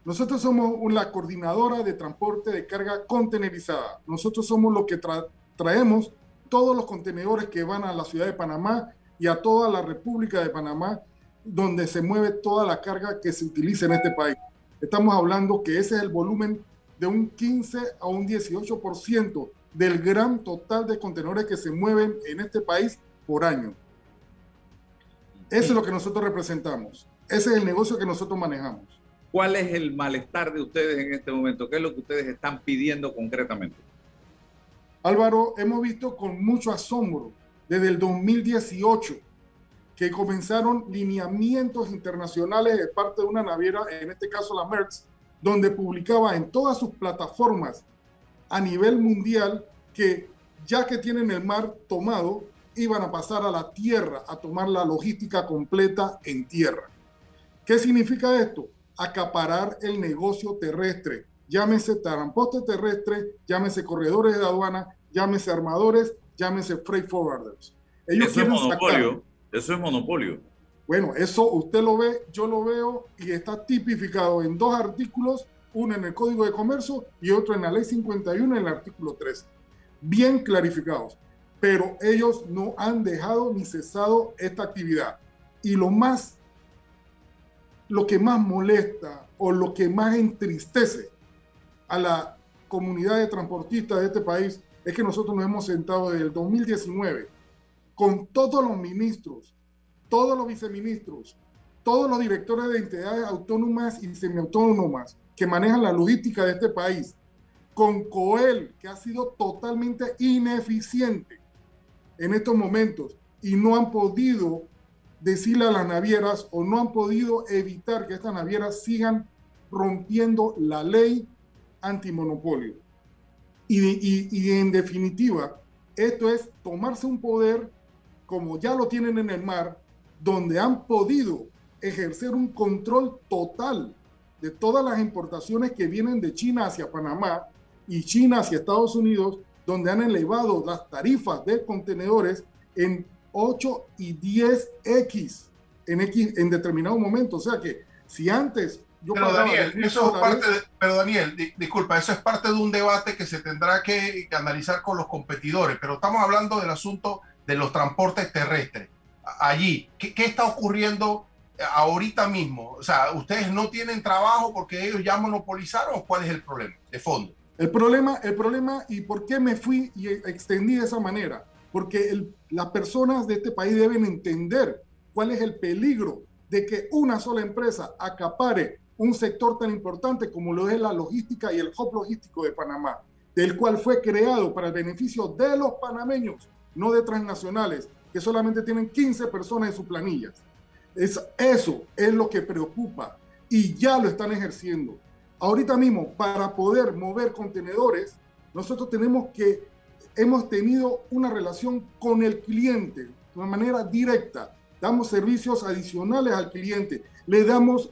Nosotros somos la coordinadora de transporte de carga contenerizada. Nosotros somos los que traemos todos los contenedores que van a la ciudad de Panamá y a toda la República de Panamá, donde se mueve toda la carga que se utiliza en este país. Estamos hablando que ese es el volumen de un 15 a un 18% del gran total de contenedores que se mueven en este país por año. Eso es lo que nosotros representamos. Ese es el negocio que nosotros manejamos. ¿Cuál es el malestar de ustedes en este momento? ¿Qué es lo que ustedes están pidiendo concretamente? Álvaro, hemos visto con mucho asombro desde el 2018 que comenzaron lineamientos internacionales de parte de una naviera, en este caso la Merckx, donde publicaba en todas sus plataformas a nivel mundial que ya que tienen el mar tomado, iban a pasar a la tierra a tomar la logística completa en tierra. ¿Qué significa esto? Acaparar el negocio terrestre, llámese transporte terrestre, llámese corredores de aduana, llámese armadores, llámese freight forwarders. Ellos eso es monopolio. Eso es monopolio. Bueno, eso usted lo ve, yo lo veo y está tipificado en dos artículos, uno en el Código de Comercio y otro en la Ley 51 en el artículo 3. Bien clarificados pero ellos no han dejado ni cesado esta actividad. Y lo más, lo que más molesta o lo que más entristece a la comunidad de transportistas de este país es que nosotros nos hemos sentado desde el 2019 con todos los ministros, todos los viceministros, todos los directores de entidades autónomas y semiautónomas que manejan la logística de este país, con COEL, que ha sido totalmente ineficiente, en estos momentos y no han podido decirle a las navieras o no han podido evitar que estas navieras sigan rompiendo la ley antimonopolio. Y, y, y en definitiva, esto es tomarse un poder como ya lo tienen en el mar, donde han podido ejercer un control total de todas las importaciones que vienen de China hacia Panamá y China hacia Estados Unidos donde han elevado las tarifas de contenedores en 8 y 10x en, X, en determinado momento. O sea que si antes yo pero Daniel, eso es parte pero Daniel, disculpa, eso es parte de un debate que se tendrá que, analizar con los competidores, pero estamos hablando del asunto de los transportes terrestres. Allí, ¿qué, qué está ocurriendo ahorita mismo? O sea, ¿ustedes no tienen trabajo porque ellos ya monopolizaron o cuál es el problema de fondo? El problema, el problema y por qué me fui y extendí de esa manera, porque las personas de este país deben entender cuál es el peligro de que una sola empresa acapare un sector tan importante como lo es la logística y el hub logístico de Panamá, del cual fue creado para el beneficio de los panameños, no de transnacionales, que solamente tienen 15 personas en sus planillas. Es, eso es lo que preocupa y ya lo están ejerciendo. Ahorita mismo, para poder mover contenedores, nosotros tenemos que, hemos tenido una relación con el cliente de una manera directa. Damos servicios adicionales al cliente, le damos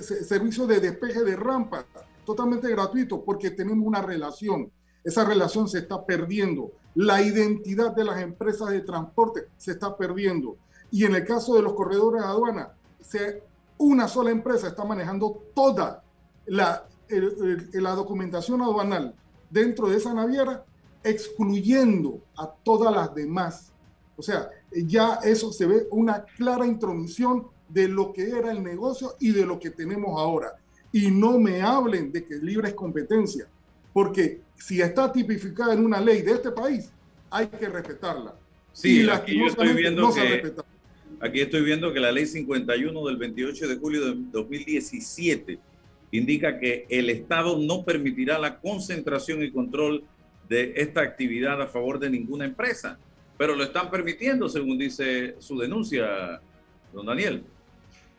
servicios de despeje de rampas, totalmente gratuito porque tenemos una relación. Esa relación se está perdiendo. La identidad de las empresas de transporte se está perdiendo. Y en el caso de los corredores de aduana, se, una sola empresa está manejando toda la, la documentación aduanal dentro de esa naviera, excluyendo a todas las demás. O sea, ya eso se ve una clara intromisión de lo que era el negocio y de lo que tenemos ahora. Y no me hablen de que libre es competencia, porque si está tipificada en una ley de este país, hay que respetarla. Sí, aquí yo estoy viendo que aquí estoy viendo que la ley 51 del 28 de julio de 2017 indica que el Estado no permitirá la concentración y control de esta actividad a favor de ninguna empresa, pero lo están permitiendo según dice su denuncia, don Daniel.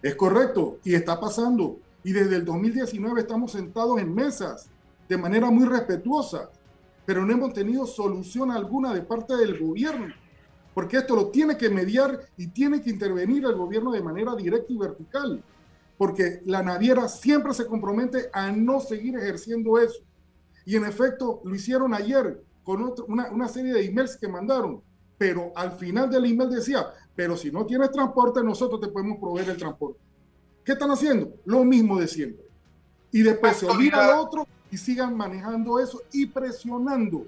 Es correcto, y está pasando. Y desde el 2019 estamos sentados en mesas de manera muy respetuosa, pero no hemos tenido solución alguna de parte del gobierno, porque esto lo tiene que mediar y tiene que intervenir el gobierno de manera directa y vertical, porque la naviera siempre se compromete a no seguir ejerciendo eso. Y en efecto, lo hicieron ayer con una, una serie de emails que mandaron, pero al final del email decía, pero si no tienes transporte, nosotros te podemos proveer el transporte. ¿Qué están haciendo? Lo mismo de siempre. Y después se olvida al otro y sigan manejando eso y presionando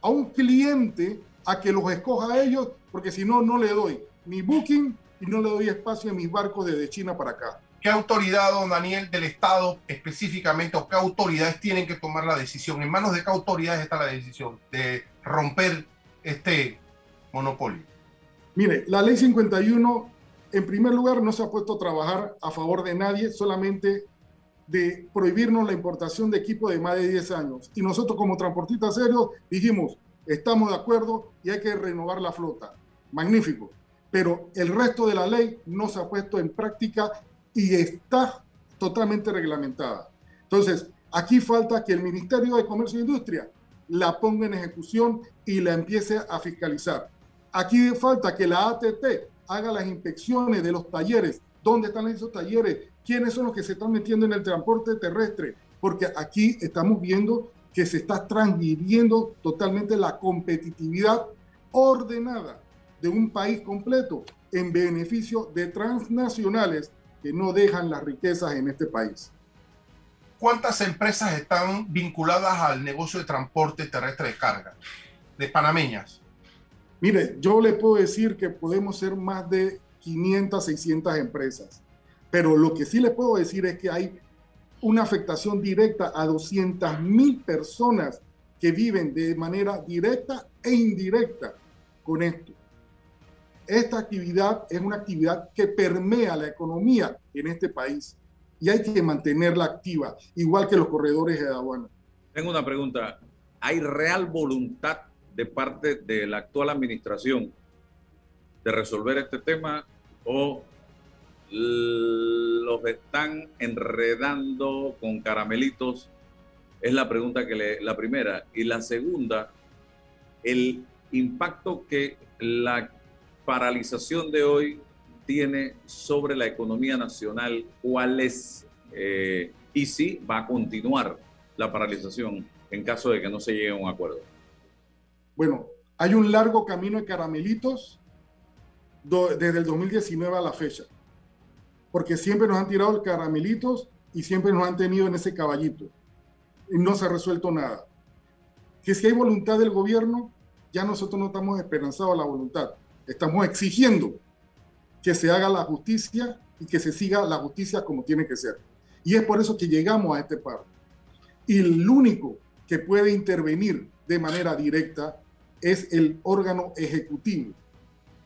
a un cliente a que los escoja a ellos, porque si no, no le doy mi booking y no le doy espacio en mis barcos desde China para acá. ¿Qué autoridad, don Daniel, del Estado específicamente, o qué autoridades tienen que tomar la decisión? ¿En manos de qué autoridades está la decisión de romper este monopolio? Mire, la ley 51, en primer lugar, no se ha puesto a trabajar a favor de nadie, solamente de prohibirnos la importación de equipo de más de 10 años. Y nosotros como transportistas serios dijimos, estamos de acuerdo y hay que renovar la flota. Magnífico. Pero el resto de la ley no se ha puesto en práctica y está totalmente reglamentada. Entonces, aquí falta que el Ministerio de Comercio e Industria la ponga en ejecución y la empiece a fiscalizar. Aquí falta que la ATT haga las inspecciones de los talleres, dónde están esos talleres, quiénes son los que se están metiendo en el transporte terrestre, porque aquí estamos viendo que se está transgrediendo totalmente la competitividad ordenada de un país completo en beneficio de transnacionales que no dejan las riquezas en este país. ¿Cuántas empresas están vinculadas al negocio de transporte terrestre de carga? De panameñas. Mire, yo le puedo decir que podemos ser más de 500, 600 empresas, pero lo que sí le puedo decir es que hay una afectación directa a 200 mil personas que viven de manera directa e indirecta con esto. Esta actividad es una actividad que permea la economía en este país y hay que mantenerla activa, igual que los corredores de aduana. Tengo una pregunta. ¿Hay real voluntad de parte de la actual administración de resolver este tema o los están enredando con caramelitos? Es la pregunta que le, la primera. Y la segunda, el impacto que la paralización de hoy tiene sobre la economía nacional, cuál es, eh, y si va a continuar la paralización en caso de que no se llegue a un acuerdo. Bueno, hay un largo camino de caramelitos desde el 2019 a la fecha, porque siempre nos han tirado el caramelitos y siempre nos han tenido en ese caballito y no se ha resuelto nada. Que si hay voluntad del gobierno, ya nosotros no estamos esperanzados a la voluntad, estamos exigiendo que se haga la justicia y que se siga la justicia como tiene que ser. Y es por eso que llegamos a este paro. Y el único que puede intervenir de manera directa es el órgano ejecutivo,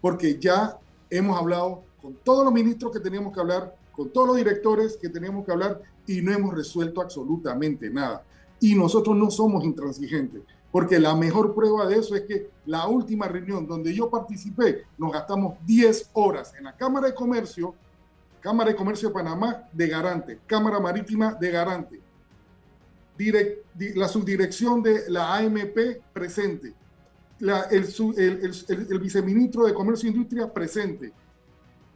porque ya hemos hablado con todos los ministros que teníamos que hablar, con todos los directores que teníamos que hablar y no hemos resuelto absolutamente nada. Y nosotros no somos intransigentes, porque la mejor prueba de eso es que la última reunión donde yo participé, nos gastamos 10 horas en la Cámara de Comercio, Cámara de Comercio de Panamá de garante, Cámara Marítima de garante, la subdirección de la AMP presente, el, viceministro de Comercio e Industria presente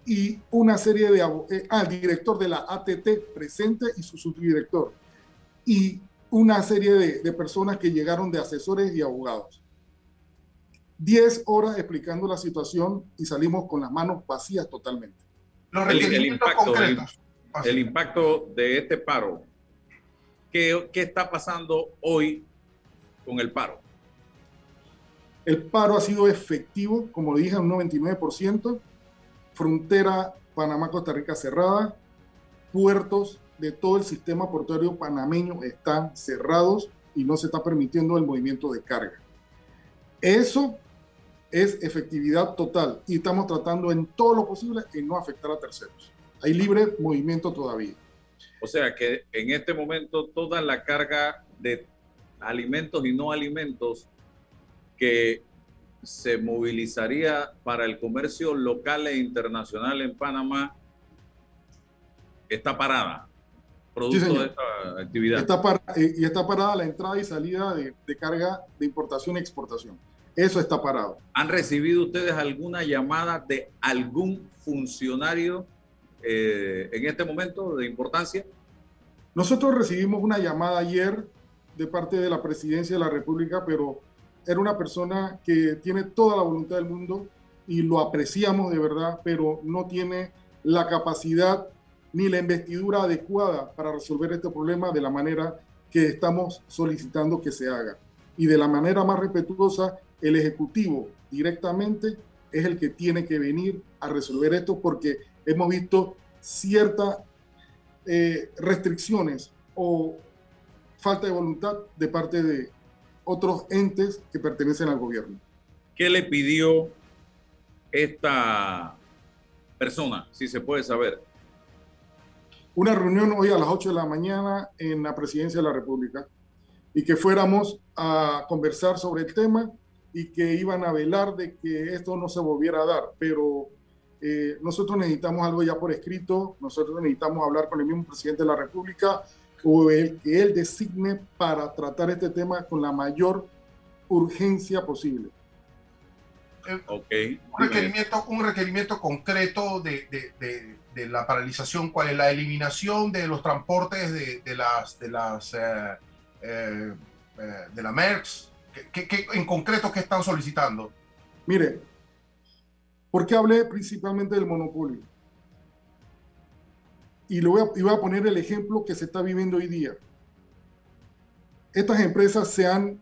y una serie de... Eh, ah, el director de la ATT presente y su subdirector. y una serie de, de personas que llegaron de asesores y abogados. Diez horas explicando la situación y salimos con las manos vacías totalmente. Los El, el requerimientos impacto, el, concretos. el impacto de este paro. ¿Qué, ¿Qué está pasando hoy con el paro? El paro ha sido efectivo, como dije, un 99%. Frontera Panamá-Costa Rica cerrada. Puertos de todo el sistema portuario panameño están cerrados y no se está permitiendo el movimiento de carga. Eso es efectividad total y estamos tratando en todo lo posible en no afectar a terceros. Hay libre movimiento todavía. O sea que en este momento toda la carga de alimentos y no alimentos que se movilizaría para el comercio local e internacional en Panamá está parada, producto Sí, de esta actividad. Está eh, y está parada la entrada y salida de, de carga de importación y exportación. Eso está parado. ¿Han recibido ustedes alguna llamada de algún funcionario eh, en este momento de importancia? Nosotros recibimos una llamada ayer de parte de la presidencia de la República, pero era una persona que tiene toda la voluntad del mundo y lo apreciamos de verdad, pero no tiene la capacidad ni la investidura adecuada para resolver este problema de la manera que estamos solicitando que se haga. Y de la manera más respetuosa, el Ejecutivo directamente es el que tiene que venir a resolver esto porque hemos visto ciertas eh, restricciones o falta de voluntad de parte de otros entes que pertenecen al gobierno. ¿Qué le pidió esta persona, si se puede saber? Una reunión hoy a las 8 de la mañana en la presidencia de la República y que fuéramos a conversar sobre el tema y que iban a velar de que esto no se volviera a dar. Pero eh, nosotros necesitamos algo ya por escrito, nosotros necesitamos hablar con el mismo presidente de la República o el que él designe para tratar este tema con la mayor urgencia posible. Ok. Un requerimiento, un requerimiento concreto de, de- de- de la paralización, ¿cuál es la eliminación de los transportes de, las de las eh, eh, eh, de la MERX? ¿Qué, en concreto qué están solicitando? Mire, ¿por qué hablé principalmente del monopolio? Y, le voy a, a poner el ejemplo que se está viviendo hoy día. Estas empresas se han,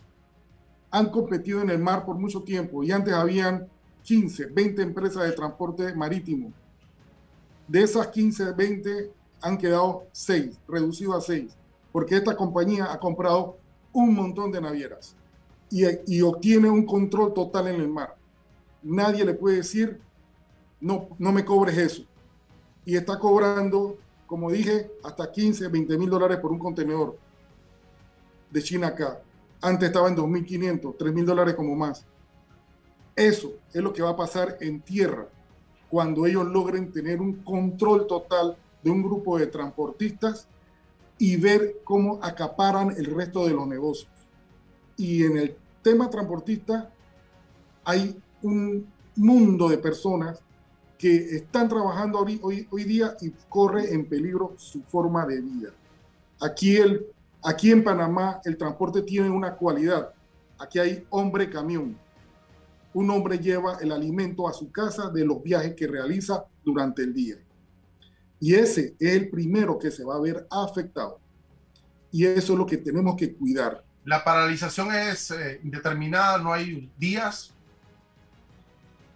han competido en el mar por mucho tiempo y antes habían 15, 20 empresas de transporte marítimo. De esas 15, 20 han quedado 6, reducido a 6, porque esta compañía ha comprado un montón de navieras y, y obtiene un control total en el mar. Nadie le puede decir, no, no me cobres eso. Y está cobrando, como dije, hasta 15, 20 mil dólares por un contenedor de China acá. Antes estaba en 2.500, 3 mil dólares como más. Eso es lo que va a pasar en tierra cuando ellos logren tener un control total de un grupo de transportistas y ver cómo acaparan el resto de los negocios. Y en el tema transportista hay un mundo de personas que están trabajando hoy, hoy, hoy día y corre en peligro su forma de vida. Aquí, el, aquí en Panamá el transporte tiene una cualidad. Aquí hay hombre camión. Un hombre lleva el alimento a su casa de los viajes que realiza durante el día. Y ese es el primero que se va a ver afectado. Y eso es lo que tenemos que cuidar. La paralización es eh, indeterminada, no hay días.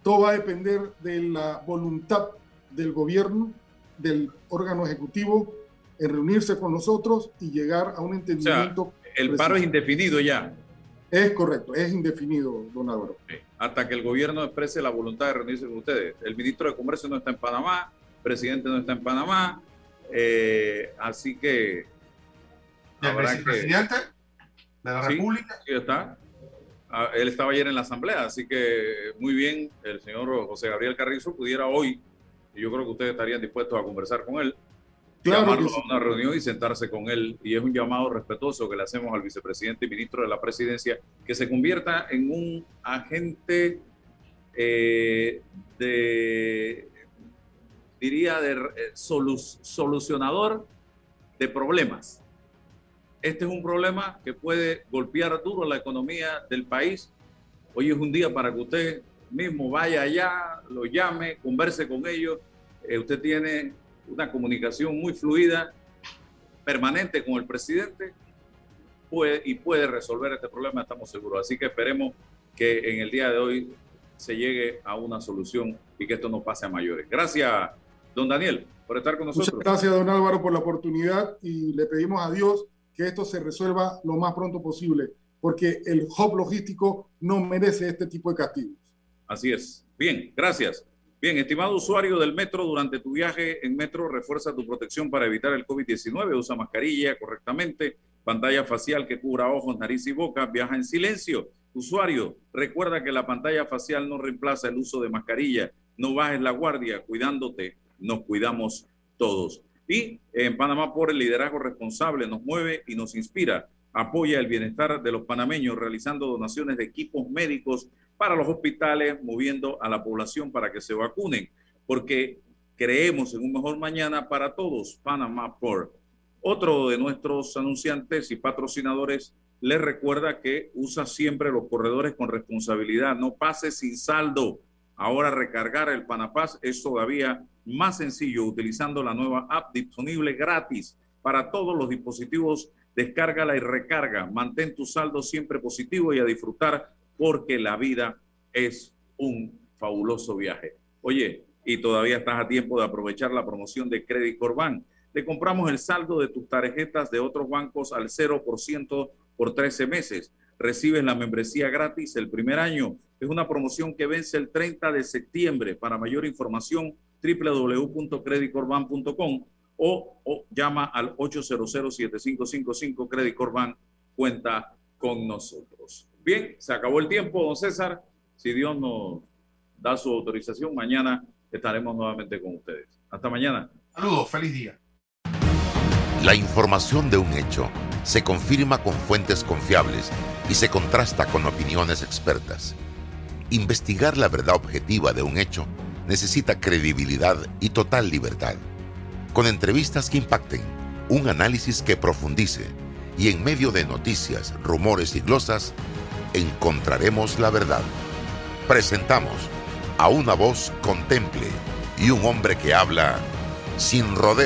Todo va a depender de la voluntad del gobierno, del órgano ejecutivo, en reunirse con nosotros y llegar a un O sea, entendimiento. el paro es indefinido ya, Es correcto, es indefinido, don Álvaro. Hasta que el gobierno exprese la voluntad de reunirse con ustedes. El ministro de Comercio no está en Panamá, el presidente no está en Panamá, eh, así que ¿Del habrá que... vicepresidente de la Sí, República? sí está. Ah, Él estaba ayer en la asamblea, así que muy bien, el señor José Gabriel Carrizo pudiera hoy, y yo creo que ustedes estarían dispuestos a conversar con él, Claro llamarlo sí. a una reunión y sentarse con él. Y es un llamado respetuoso que le hacemos al vicepresidente y ministro de la presidencia, que se convierta en un agente eh, de, diría, de eh, solu- solucionador de problemas este es un problema que puede golpear duro la economía del país. Hoy es un día para que usted mismo vaya allá, lo llame, converse con ellos. Eh, usted tiene una comunicación muy fluida, permanente con el presidente puede, y puede resolver este problema, estamos seguros. Así que esperemos que en el día de hoy se llegue a una solución y que esto no pase a mayores. Gracias, don Daniel, por estar con nosotros. Muchas gracias, don Álvaro, por la oportunidad y le pedimos a Dios que esto se resuelva lo más pronto posible, porque el hub logístico no merece este tipo de castigos. Así es. Bien, gracias. Bien, estimado usuario del metro, durante tu viaje en metro, refuerza tu protección para evitar el COVID-19, usa mascarilla correctamente, pantalla facial que cubra ojos, nariz y boca, viaja en silencio. Usuario, recuerda que la pantalla facial no reemplaza el uso de mascarilla, no bajes la guardia, cuidándote, nos cuidamos todos. Y en Panamá por el liderazgo responsable nos mueve y nos inspira. Apoya el bienestar de los panameños realizando donaciones de equipos médicos para los hospitales, moviendo a la población para que se vacunen, porque creemos en un mejor mañana para todos. Panamá por. Otro de nuestros anunciantes y patrocinadores les recuerda que usa siempre los corredores con responsabilidad. No pase sin saldo. Ahora recargar el Panapaz es todavía más sencillo utilizando la nueva app disponible gratis para todos los dispositivos. Descárgala y recarga. Mantén tu saldo siempre positivo y a disfrutar porque la vida es un fabuloso viaje. Oye, y todavía estás a tiempo de aprovechar la promoción de Credit Corban. Te compramos el saldo de tus tarjetas de otros bancos al 0% por 13 meses recibes la membresía gratis el primer año. Es una promoción que vence el 30 de septiembre. Para mayor información, www.creditcorban.com o, o llama al 800-7555 Credit Corban. Cuenta con nosotros. Bien, se acabó el tiempo, don César. Si Dios nos da su autorización, mañana estaremos nuevamente con ustedes. Hasta mañana. Saludos, feliz día. La información de un hecho se confirma con fuentes confiables y se contrasta con opiniones expertas. Investigar la verdad objetiva de un hecho necesita credibilidad y total libertad. Con entrevistas que impacten, un análisis que profundice y en medio de noticias, rumores y glosas, encontraremos la verdad. Presentamos a una voz contemple y un hombre que habla sin rodeo.